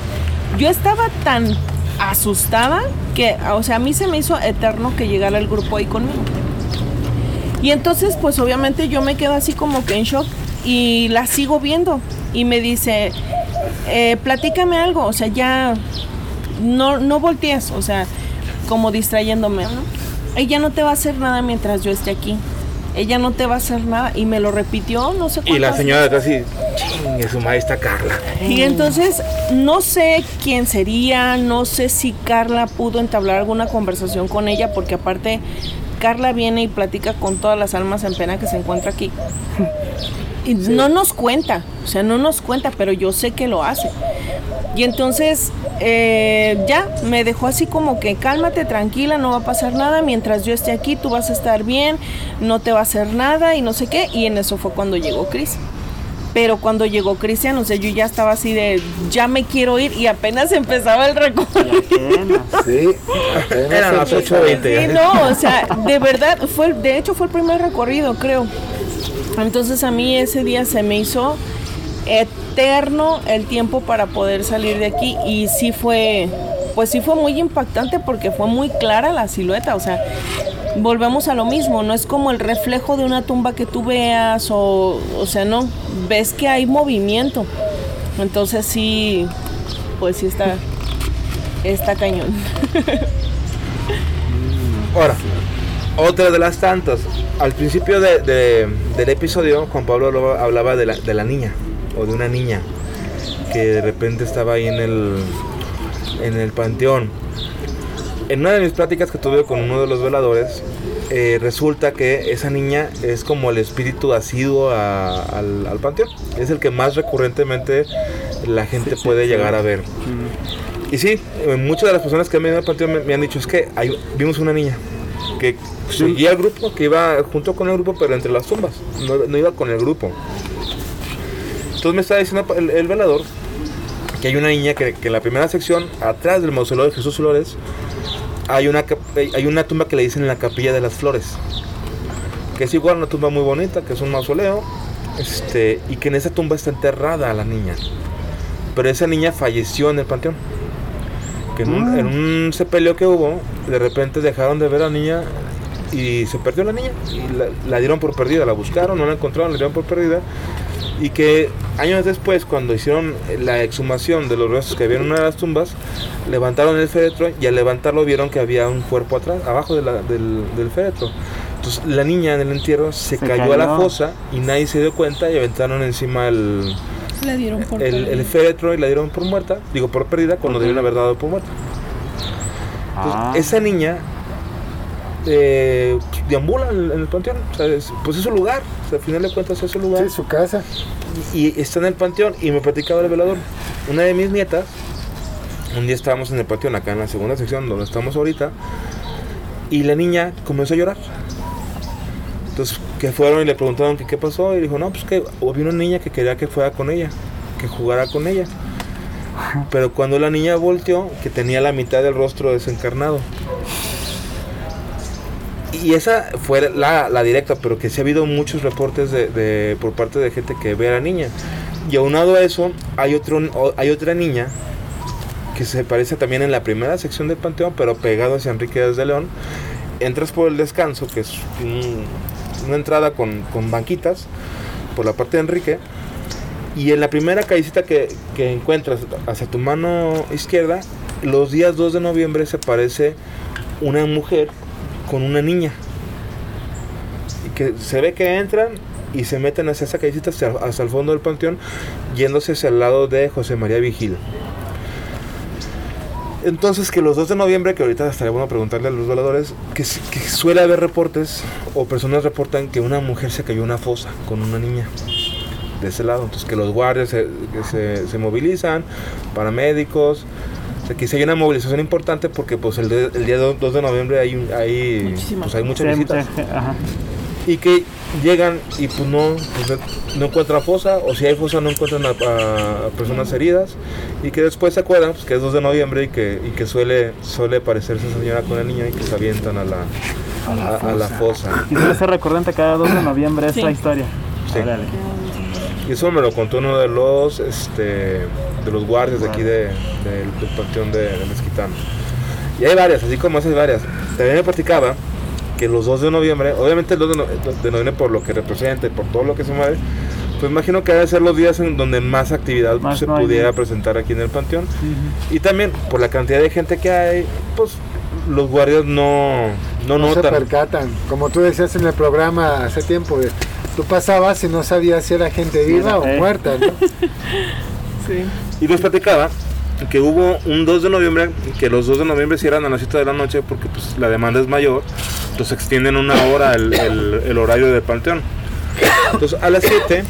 Yo estaba tan asustada que, o sea, a mí se me hizo eterno que llegara el grupo ahí conmigo. Y entonces, pues obviamente yo me quedo así como que en shock y la sigo viendo. Y me dice, eh, platícame algo, o sea, ya no, no voltees, o sea, como distrayéndome. Ella no te va a hacer nada mientras yo esté aquí. Ella no te va a hacer nada. Y me lo repitió, no sé
Y la señora detrás así, chingue su está Carla.
y entonces no sé quién sería, no sé si Carla pudo entablar alguna conversación con ella, porque aparte Carla viene y platica con todas las almas en pena que se encuentra aquí. [LAUGHS] Y no nos cuenta, o sea, no nos cuenta, pero yo sé que lo hace. Y entonces eh, ya me dejó así como que cálmate, tranquila, no va a pasar nada, mientras yo esté aquí tú vas a estar bien, no te va a hacer nada y no sé qué. Y en eso fue cuando llegó Cris. Pero cuando llegó Cristian, o sea, yo ya estaba así de, ya me quiero ir y apenas empezaba el recorrido.
Sí, apenas
Eran las
empezó.
8:20.
Sí, no, o sea, de verdad, fue, de hecho fue el primer recorrido, creo. Entonces a mí ese día se me hizo eterno el tiempo para poder salir de aquí y sí fue, pues sí fue muy impactante porque fue muy clara la silueta, o sea, volvemos a lo mismo, no es como el reflejo de una tumba que tú veas o, o sea, no, ves que hay movimiento. Entonces sí, pues sí está, está cañón. [LAUGHS]
Ahora, otra de las tantas. Al principio de- de- del episodio, Juan Pablo hablaba, hablaba de, la, de la niña, o de una niña, que de repente estaba ahí en el, en el panteón. En una de mis pláticas que tuve con uno de los veladores, eh, resulta que esa niña es como el espíritu asiduo a- al, al panteón. Es el que más recurrentemente la gente puede llegar a ver. Y sí, eh, muchas de las personas que han venido al panteón me, me han dicho es que hay- vimos una niña que seguía el grupo, que iba junto con el grupo, pero entre las tumbas, no, no iba con el grupo. Entonces me estaba diciendo el, el velador que hay una niña que, que en la primera sección, atrás del mausoleo de Jesús Flores, hay una, hay una tumba que le dicen la capilla de las flores, que es igual una tumba muy bonita, que es un mausoleo, este, y que en esa tumba está enterrada la niña. Pero esa niña falleció en el panteón. que en, un, en un sepelio que hubo, de repente dejaron de ver a la niña y se perdió la niña. Y la, la dieron por perdida, la buscaron, no la encontraron, la dieron por perdida. Y que años después, cuando hicieron la exhumación de los restos que había en una de las tumbas, levantaron el féretro y al levantarlo vieron que había un cuerpo atrás, abajo de la- del, del féretro. Entonces la niña en el entierro se,
Se
cayó, a la
cayó.
fosa y nadie se dio cuenta y aventaron encima el,
dieron por
el, el féretro y la dieron por muerta, digo por perdida, cuando debieron haber dado por muerta. Entonces,
Ah.
esa niña eh, deambula en, el panteón, o sea, es- pues es su lugar, o sea, al final de cuentas es su lugar
Sí, su casa.
y está en el panteón y me platicaba el velador. Una de mis nietas, un día estábamos en el panteón acá en la segunda sección donde estamos ahorita y la niña comenzó a llorar. Entonces que fueron y le preguntaron que qué pasó y dijo, no, pues que había una niña que quería que fuera con ella, que jugara con ella. Pero cuando la niña volteó, que tenía la mitad del rostro desencarnado. Y esa fue la, la directa, pero que sí ha habido muchos reportes de, por parte de gente que ve a la niña. Y aunado a eso, hay, otro, hay otra niña que se parece también en la primera sección del Panteón, pero pegado hacia Enrique de León. Entras por el descanso, que es un- una entrada con, con banquitas, por la parte de Enrique. Y en la primera callecita que, que encuentras hacia tu mano izquierda, los días 2 de noviembre se parece una mujer con una niña. Y que se ve que entran y se meten hacia esa callecita hasta, el fondo del panteón, yéndose hacia el lado de José María Vigil. Entonces que los 2 de noviembre, que ahorita estaría bueno preguntarle a los veladores, que, suele haber reportes o personas reportan que una mujer se cayó en una fosa con una niña de ese lado. Entonces que los guardias se, se, se movilizan, paramédicos. O sea, que si hay una movilización importante porque pues el, de- el día 2 de noviembre hay, un- hay, pues, hay muchas
Sí,
visitas.
ajá.
Y que llegan y pues no, pues, no- encuentran fosa, o si hay fosa no encuentran a, a personas heridas. Y que después se acuerdan pues, que es 2 de noviembre y que, y que suele, suele parecerse esa señora con la niña y que se avientan a la, a, a la fosa.
Y suele ser recurrente cada 2 de noviembre esta
Sí.
historia.
Sí. Y eso me lo contó uno de los este, de los guardias de aquí de, del- panteón de, de Mezquitán. Y hay varias, así como esas hay varias. También me platicaba que los 2 de noviembre, obviamente el 2 de, no- de noviembre por lo que representa y por todo lo que se mueve, pues imagino que debe ser los días en donde más actividad
Más
se pudiera presentar aquí en el panteón. Y también por la cantidad de gente que hay, pues los guardias no, no,
No se
notan.
percatan. Como tú decías en el programa hace tiempo, de- tú pasabas y no sabías si era gente viva o
eh.
muerta, ¿no? [LAUGHS]
Sí.
Y les platicaba que hubo un 2 de noviembre, que los 2 de noviembre cierran a las 7 de la noche porque pues, la demanda es mayor, entonces extienden una hora el, horario del panteón. Entonces a las 7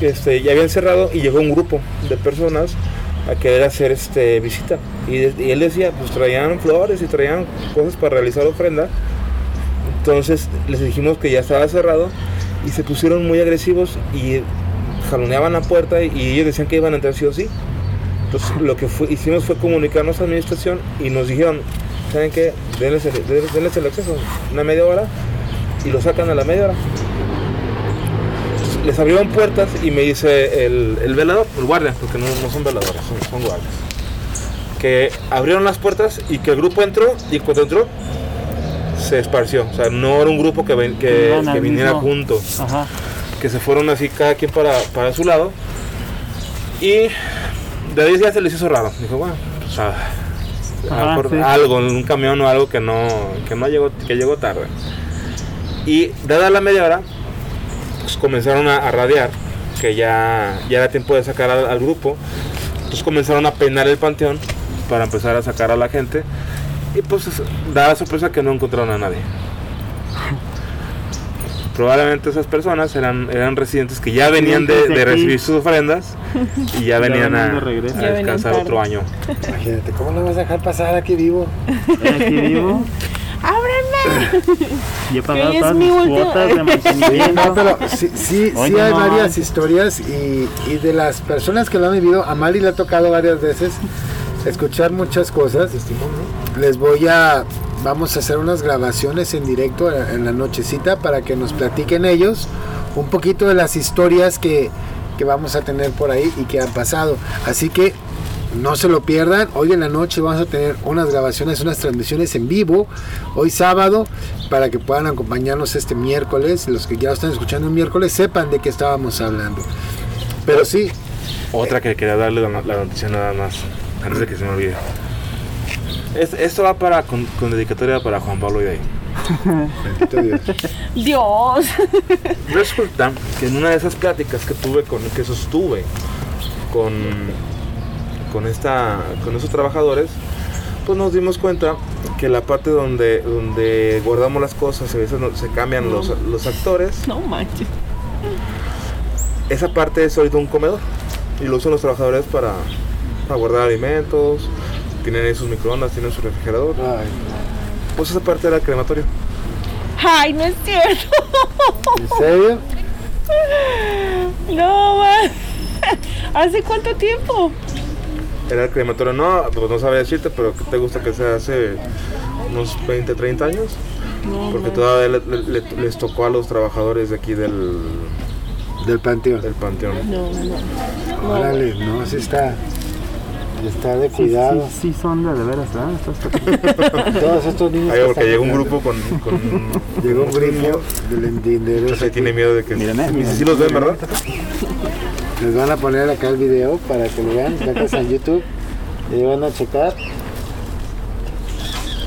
este, ya habían cerrado y llegó un grupo de personas a querer hacer este, visita. Y, y él decía, pues traían flores y traían cosas para realizar ofrenda. Entonces les dijimos que ya estaba cerrado y se pusieron muy agresivos y jaloneaban la puerta y ellos decían que iban a entrar sí o sí. Entonces lo que fue- hicimos fue comunicarnos a la administración y nos dijeron, ¿saben qué? Denles el, denles- el acceso, una media hora y lo sacan a la media hora. Entonces, les abrieron puertas y me dice el, el velador, el guardia, porque no, no son veladores, son, son guardias, que abrieron las puertas y que el grupo entró y cuando entró se esparció. O sea, no era un grupo que, ven- que,
Iban al
que viniera
Ajá.
que se fueron así cada quien para, para su lado. Y de ahí ya se les hizo raro. Dijo, bueno, pues a, a
Ajá, sí.
algo, un camión o algo que no, que no llegó, que llegó tarde. Y dada la media hora, pues comenzaron a, a radiar que ya, ya era tiempo de sacar al, al grupo. Entonces comenzaron a peinar el panteón para empezar a sacar a la gente. Y pues da la sorpresa que no encontraron a nadie. Probablemente esas personas eran, eran residentes que ya venían de, recibir sus ofrendas y ya [LAUGHS] venían a, descansar otro año.
Imagínate, ¿cómo lo vas a dejar pasar aquí vivo?
Aquí vivo. [LAUGHS]
¡Ábranme!
Y he pagado todas
mi
mis
último-
cuotas de
Sí, [LAUGHS]
mantenimiento.
no, pero sí, sí,
Oye,
sí hay
no.
varias historias y, y de las personas que lo han vivido, a Mali le ha tocado varias veces escuchar muchas cosas. Les voy a, vamos a hacer unas grabaciones en directo en en la nochecita para que nos platiquen ellos un poquito de las historias que, que vamos a tener por ahí y que han pasado. Así que no se lo pierdan. Hoy en la noche vamos a tener unas grabaciones, unas transmisiones en vivo. Hoy sábado, para que puedan acompañarnos este miércoles. Los que ya lo están escuchando el miércoles sepan de qué estábamos hablando. Pero sí,
Otra que quería darle la noticia nada más, antes de que se me olvide. Es- esto va para con, con dedicatoria para Juan Pablo y de ahí.
bendito Dios.
Dios.
Resulta que en una de esas pláticas que tuve con que sostuve con con esta con esos trabajadores, pues nos dimos cuenta que la parte donde donde guardamos las cosas, a veces no- se cambian los, los actores,
No manches.
esa parte es ahorita un comedor y lo usan los trabajadores para, para guardar alimentos, tienen ahí sus microondas, tienen su refrigerador.
Ay,
Pues esa parte era el crematorio.
Ay, no es cierto.
¿En serio?
No, man. ¿Hace cuánto tiempo?
Era el crematorio, no, pues no sabía decirte, pero ¿qué te gusta que sea hace unos 20, 30 años? Porque todavía le- le- le- les tocó a los trabajadores de aquí del,
Del panteón.
del panteón.
No, no.
Órale, no, sí está. Está de cuidado.
Sí, sí, son de, de veras, ¿verdad? [LAUGHS]
Todos estos niños. Que
porque llegó un grupo con... con [LAUGHS]
Llegó un grupo del entendedor.
entonces tiene miedo de que...
Miren, eh,
si los ven, ¿verdad? [LAUGHS]
Les van a poner acá el video para que lo vean. Acá en YouTube. Y van a checar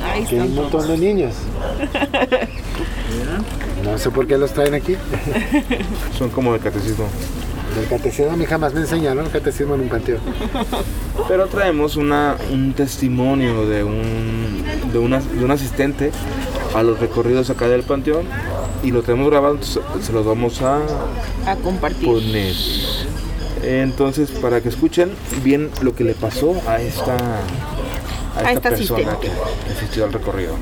Ahí
que hay un montón de niños. No sé por qué los traen aquí.
Son como de catecismo.
Del catecismo a mí jamás me enseñaron el catecismo en un panteón. [LAUGHS]
Pero traemos una, un testimonio de un, de, una, de un asistente a los recorridos acá del panteón y lo tenemos grabado, entonces se los vamos a
A compartir.
poner. Entonces, para que escuchen bien lo que le pasó a esta, a esta,
esta
persona
asistente.
que asistió al recorrido.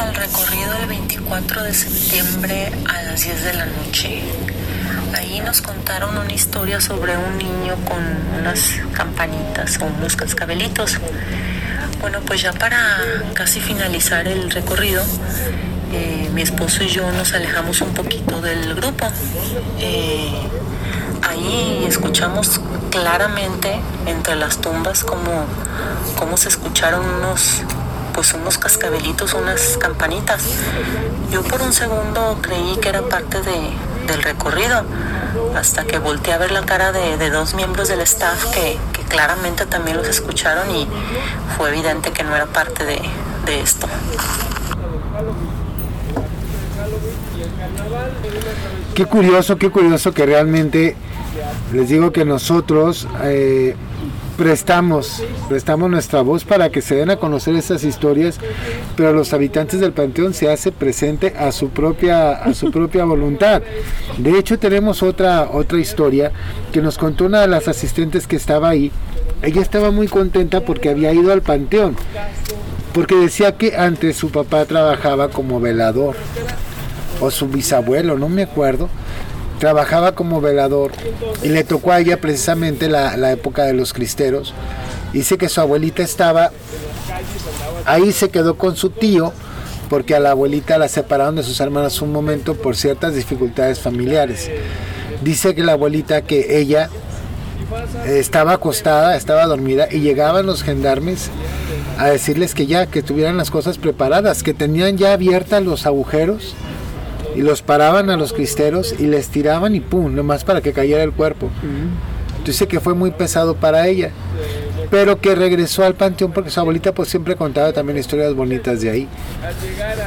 Al recorrido el 24 de septiembre a las 10 de la noche. Ahí nos contaron una historia sobre un niño con unas campanitas o unos cascabelitos. Bueno, pues ya para casi finalizar el recorrido, eh, mi esposo y yo nos alejamos un poquito del grupo. Eh, ahí escuchamos claramente entre las tumbas como, como se escucharon unos pues unos cascabelitos, unas campanitas. Yo por un segundo creí que era parte de, del recorrido, hasta que volteé a ver la cara de, de dos miembros del staff que, que claramente también los escucharon y fue evidente que no era parte de, de esto.
Qué curioso, qué curioso que realmente les digo que nosotros eh, prestamos, prestamos nuestra voz para que se den a conocer estas historias, pero los habitantes del panteón se hace presente a su propia, a su [LAUGHS] propia voluntad. De hecho, tenemos otra, otra historia que nos contó una de las asistentes que estaba ahí. Ella estaba muy contenta porque había ido al panteón, porque decía que antes su papá trabajaba como velador o su bisabuelo, no me acuerdo, trabajaba como velador y le tocó a ella precisamente la, la época de los cristeros. Dice que su abuelita estaba, ahí se quedó con su tío porque a la abuelita la separaron de sus hermanos un momento por ciertas dificultades familiares. Dice que la abuelita que ella eh, estaba acostada, estaba dormida y llegaban los gendarmes a decirles que ya, que tuvieran las cosas preparadas, que tenían ya abiertas los agujeros y los paraban a los cristeros y les tiraban y pum, nomás para que cayera el cuerpo. Dice que fue muy pesado para ella, pero que regresó al panteón porque su abuelita pues siempre contaba también historias bonitas de ahí.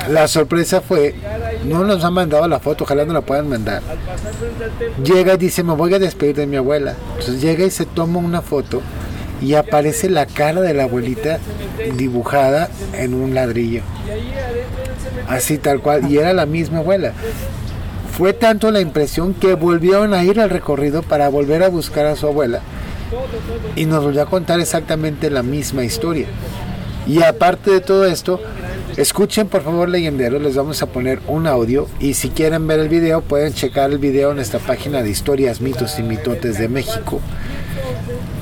La sorpresa fue, no nos han mandado la foto, ojalá no la puedan mandar. Llega y dice, me voy a despedir de mi abuela. Entonces llega y se toma una foto y aparece la cara de la abuelita dibujada en un ladrillo. Así tal cual, y era la misma abuela. Fue tanto la impresión que volvieron a ir al recorrido para volver a buscar a su abuela y nos volvió a contar exactamente la misma historia. Y aparte de todo esto, escuchen por favor leyenderos, les vamos a poner un audio y si quieren ver el video pueden checar el video en esta página de historias, mitos y mitotes de México.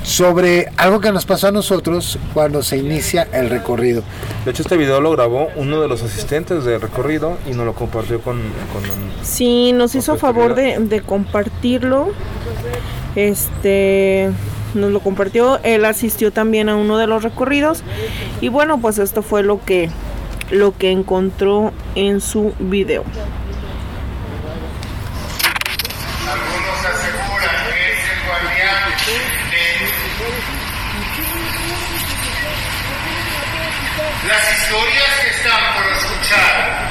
Sobre algo que nos pasó a nosotros cuando se inicia el recorrido.
De hecho, este video lo grabó uno de los asistentes del recorrido y nos lo compartió con... con
sí, nos hizo favor de, de compartirlo. Este nos lo compartió, él asistió también a uno de los recorridos y bueno, pues esto fue lo que lo que encontró en su video.
Las historias que están por escuchar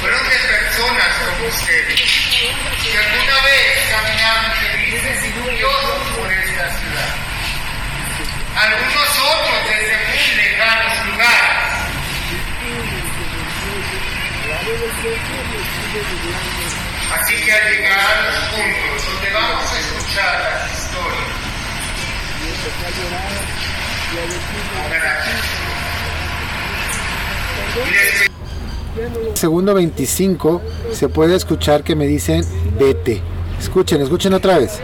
fueron de personas como ustedes, alguna vez caminaron felices y curiosos por esta ciudad. Algunos otros desde muy lejanos lugares. Así que al llegar a los puntos donde vamos a escuchar las historias,
Segundo 25 se puede escuchar que me dicen vete. Escuchen, escuchen otra vez.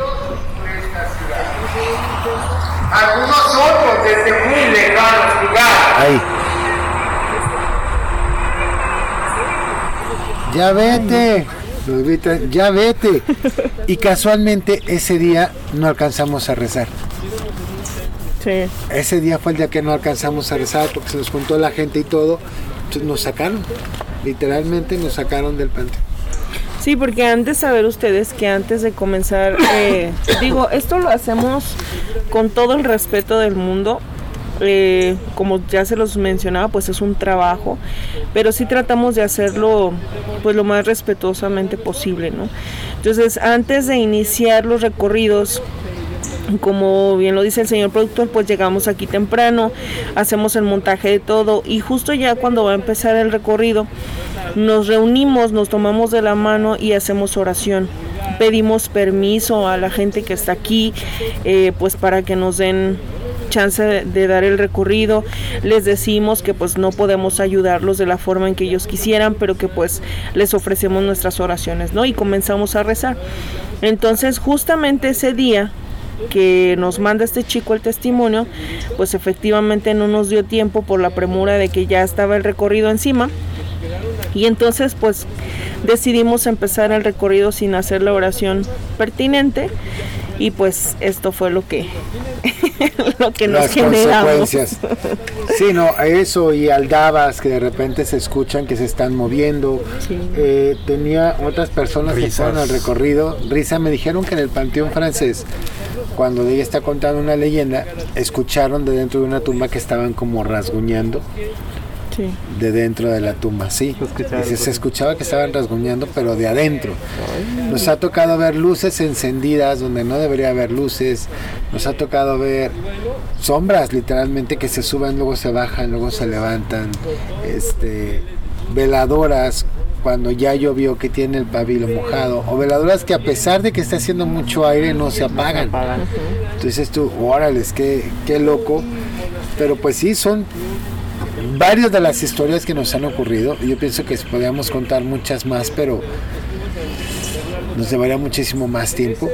Algunos otros desde muy lejanos lugares.
Ahí. Ya vete. Los gritan, ya vete. Y casualmente ese día no alcanzamos a rezar.
Sí.
Ese día fue el día que no alcanzamos a rezar porque se nos juntó la gente y todo. Entonces nos sacaron. Literalmente nos sacaron del panteón.
Sí, porque antes saber ustedes que antes de comenzar, eh, [COUGHS] digo, esto lo hacemos con todo el respeto del mundo. Eh, como ya se los mencionaba, pues es un trabajo, pero sí tratamos de hacerlo pues lo más respetuosamente posible, ¿no? Entonces, antes de iniciar los recorridos, como bien lo dice el señor productor, pues llegamos aquí temprano, hacemos el montaje de todo y justo ya cuando va a empezar el recorrido, nos reunimos, nos tomamos de la mano y hacemos oración. Pedimos permiso a la gente que está aquí, eh, pues para que nos den chance de, de, dar el recorrido. Les decimos que pues no podemos ayudarlos de la forma en que ellos quisieran, pero que pues les ofrecemos nuestras oraciones, ¿no? Y comenzamos a rezar. Entonces, justamente ese día que nos manda este chico el testimonio, pues efectivamente no nos dio tiempo por la premura de que ya estaba el recorrido encima. Y entonces pues decidimos empezar el recorrido sin hacer la oración pertinente y pues esto fue lo que [LAUGHS] lo que nos
Las
generamos.
consecuencias. Sí, no, eso y aldabas que de repente se escuchan que se están moviendo.
Sí.
Eh, tenía otras personas que fueron al recorrido. Risa, me dijeron que en el Panteón francés, cuando ella está contando una leyenda, escucharon de dentro de una tumba que estaban como rasguñando
Sí.
de dentro de la tumba, sí.
Se escuchaba
Dice,
el
se escuchaba que estaban rasguñando, pero de adentro. Nos ha tocado ver luces encendidas donde no debería haber luces. Nos ha tocado ver sombras, literalmente, que se suben, luego se bajan, luego se levantan. Este, veladoras cuando ya llovió que tiene el pabilo mojado. O veladoras que a pesar de que está haciendo mucho aire no se apagan. Entonces tú, órale, qué, qué loco. Pero pues sí, son varias de las historias que nos han ocurrido. Yo pienso que podríamos contar muchas más, pero nos llevaría muchísimo más tiempo.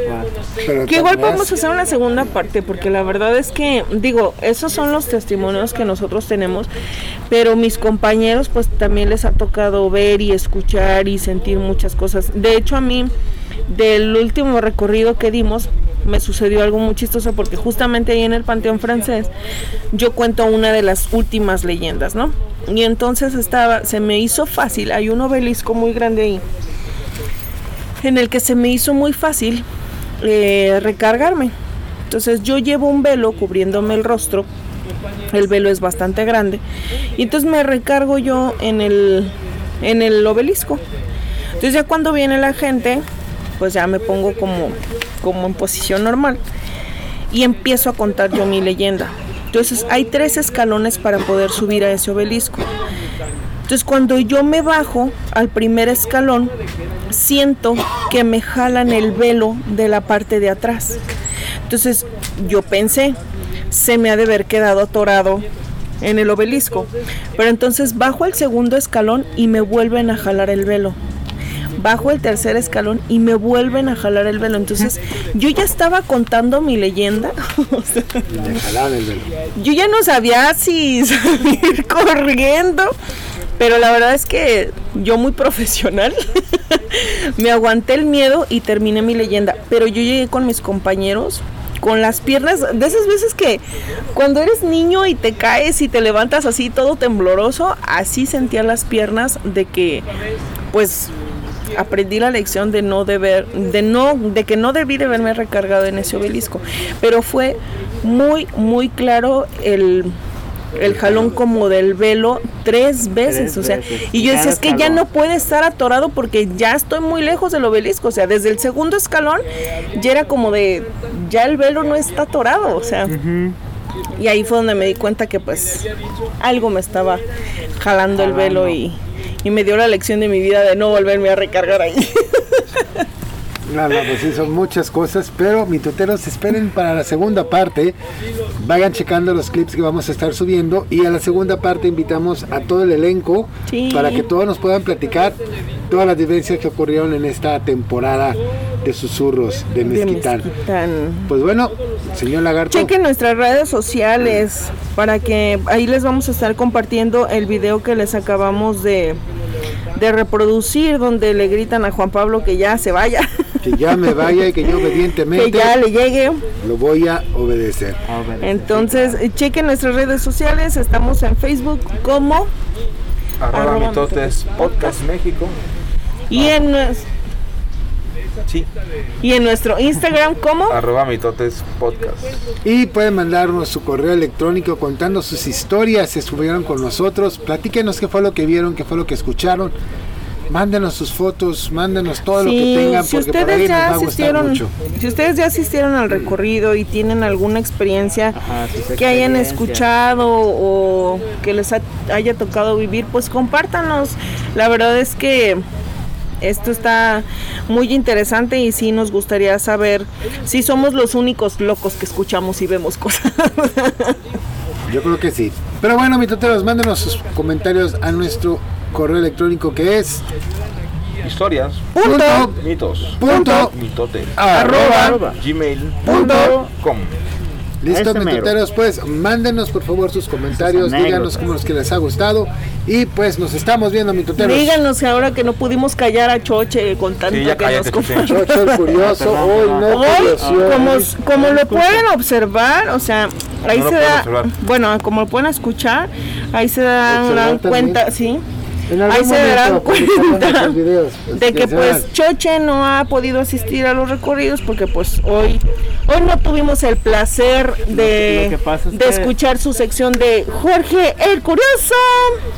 Pero
Que igual podemos hacer una segunda parte, porque la verdad es que, digo, esos son los testimonios que nosotros tenemos, pero mis compañeros pues también les ha tocado ver y escuchar y sentir muchas cosas. De hecho, a mí, del último recorrido que dimos, me sucedió algo muy chistoso, porque justamente ahí en el Panteón Francés, yo cuento una de las últimas leyendas, ¿no? Y entonces estaba, se me hizo fácil, hay un obelisco muy grande ahí en el que se me hizo muy fácil eh, recargarme. Entonces yo llevo un velo cubriéndome el rostro, el velo es bastante grande, y entonces me recargo yo en el, en el obelisco. Entonces ya cuando viene la gente, pues ya me pongo como, como en posición normal y empiezo a contar yo mi leyenda. Entonces hay tres escalones para poder subir a ese obelisco. Entonces cuando yo me bajo al primer escalón, siento que me jalan el velo de la parte de atrás. Entonces yo pensé, se me ha de haber quedado atorado en el obelisco. Pero entonces bajo el segundo escalón y me vuelven a jalar el velo. bajo el tercer escalón y me vuelven a jalar el velo. Entonces [LAUGHS] yo ya estaba contando mi leyenda. [LAUGHS] O sea,
el velo.
yo ya no sabía si [LAUGHS] salir corriendo. Pero la verdad es que yo muy profesional [LAUGHS] me aguanté el miedo y terminé mi leyenda. Pero yo llegué con mis compañeros con las piernas, de esas veces que cuando eres niño y te caes y te levantas así todo tembloroso, así sentía las piernas de que pues aprendí la lección de no deber, de no, de que no debí de haberme recargado en ese obelisco. Pero fue muy, muy claro el el jalón como del velo tres veces,
Tres
o sea,
veces.
y yo decía, es que ya no puede estar atorado porque ya estoy muy lejos del obelisco, o sea, desde el segundo escalón ya era como de, ya el velo no está atorado, o sea, y ahí fue donde me di cuenta que pues algo me estaba jalando el velo y, y me dio la lección de mi vida de no volverme a recargar ahí. [LAUGHS]
No, no, pues sí, son muchas cosas, pero mitoteros, esperen para la segunda parte. Vayan checando los clips que vamos a estar subiendo y a la segunda parte invitamos a todo el elenco
Sí.
para que todos nos puedan platicar todas las vivencias que ocurrieron en esta temporada de susurros de. Mezquitán. Pues bueno, señor Lagarto,
Chequen nuestras redes sociales para que ahí les vamos a estar compartiendo el video que les acabamos de, de reproducir donde le gritan a Juan Pablo que ya se vaya, [LAUGHS]
que ya me vaya y que yo
que
obedientemente
ya le llegue.
lo voy a obedecer.
A
Entonces, eh, chequen nuestras redes sociales, estamos en Facebook como
Arroba
Arroba
mitotes podcast México.
y en, nues-
Sí,
y en nuestro Instagram como
arroba mitotes podcast.
Y pueden mandarnos su correo electrónico contando sus historias, si estuvieron con nosotros, platíquenos qué fue lo que vieron, qué fue lo que escucharon. Mándenos sus fotos, mándenos todo lo que tengan,
si
porque
ustedes
va
ya asistieron,
mucho.
si ustedes ya asistieron al recorrido y tienen alguna experiencia
Ajá,
que hayan escuchado o que les ha- haya tocado vivir, pues compártanos. La verdad es que esto está muy interesante y sí nos gustaría saber si somos los únicos locos que escuchamos y vemos cosas.
Yo creo que sí. Pero bueno, mitoteros, mándenos sus comentarios a nuestro correo electrónico que es
Historias,
punto,
mitos,
punto,
mitotes,
arroba,
gmail.com.
Listo,
Ese mero.
mitoteros, pues mándenos por favor sus comentarios, díganos cómo es que les ha gustado y pues nos estamos viendo, mitoteros.
Díganos que ahora que no pudimos callar a Choche con tanto
Sí, ya
que nos
Choche.
el curioso,
Perdón,
hoy no
Hoy, como, como lo pueden observar, o sea, ahí
No
se da,
observar.
bueno, como lo pueden escuchar, ahí se dan, cuenta, sí, ahí se darán cuenta
videos, pues,
de que
vean.
pues Choche no ha podido asistir a los recorridos porque pues hoy, hoy no tuvimos el placer de,
lo que pasa es
de
que-
escuchar su sección de Jorge el Curioso.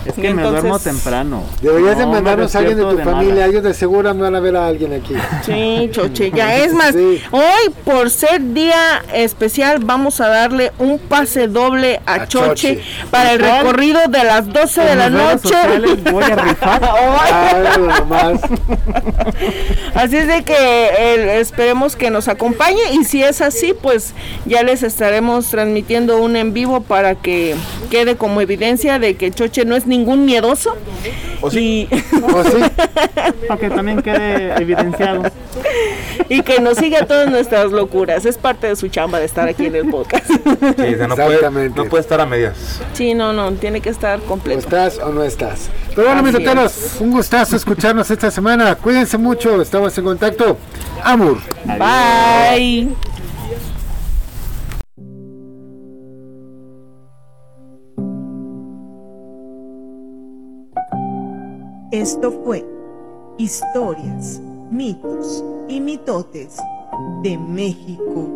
Es que me duermo temprano.
Deberías de
No, me
mandarnos a alguien de tu
de
familia, ellos de seguro me van a ver a alguien aquí.
Sí, Choche, ya [LAUGHS] es más,
Sí.
hoy por ser día especial vamos a darle un pase doble a,
A
Choche,
Choche.
para el
¿Cuál?
recorrido de las 12 de la noche.
sociales voy a rifar. [LAUGHS]
Nomás.
Así es de que eh, esperemos que nos acompañe y si es así, pues ya les estaremos transmitiendo un en vivo para que quede como evidencia de que Choche no es ningún miedoso.
¿O sí?
Y,
¿O sí? [LAUGHS]
Para que también quede evidenciado.
y que nos siga todas nuestras locuras. Es parte de su chamba de estar aquí en el podcast.
Sí, no, puede,
Exactamente.
no puede estar a medias.
Sí, no, no, tiene que estar
¿O
completo.
estás o no estás? Pero bueno, mis toteros, un gustazo escucharnos esta semana. Cuídense mucho, estamos en contacto. Amor.
Bye.
Esto fue Historias, mitos y mitotes de México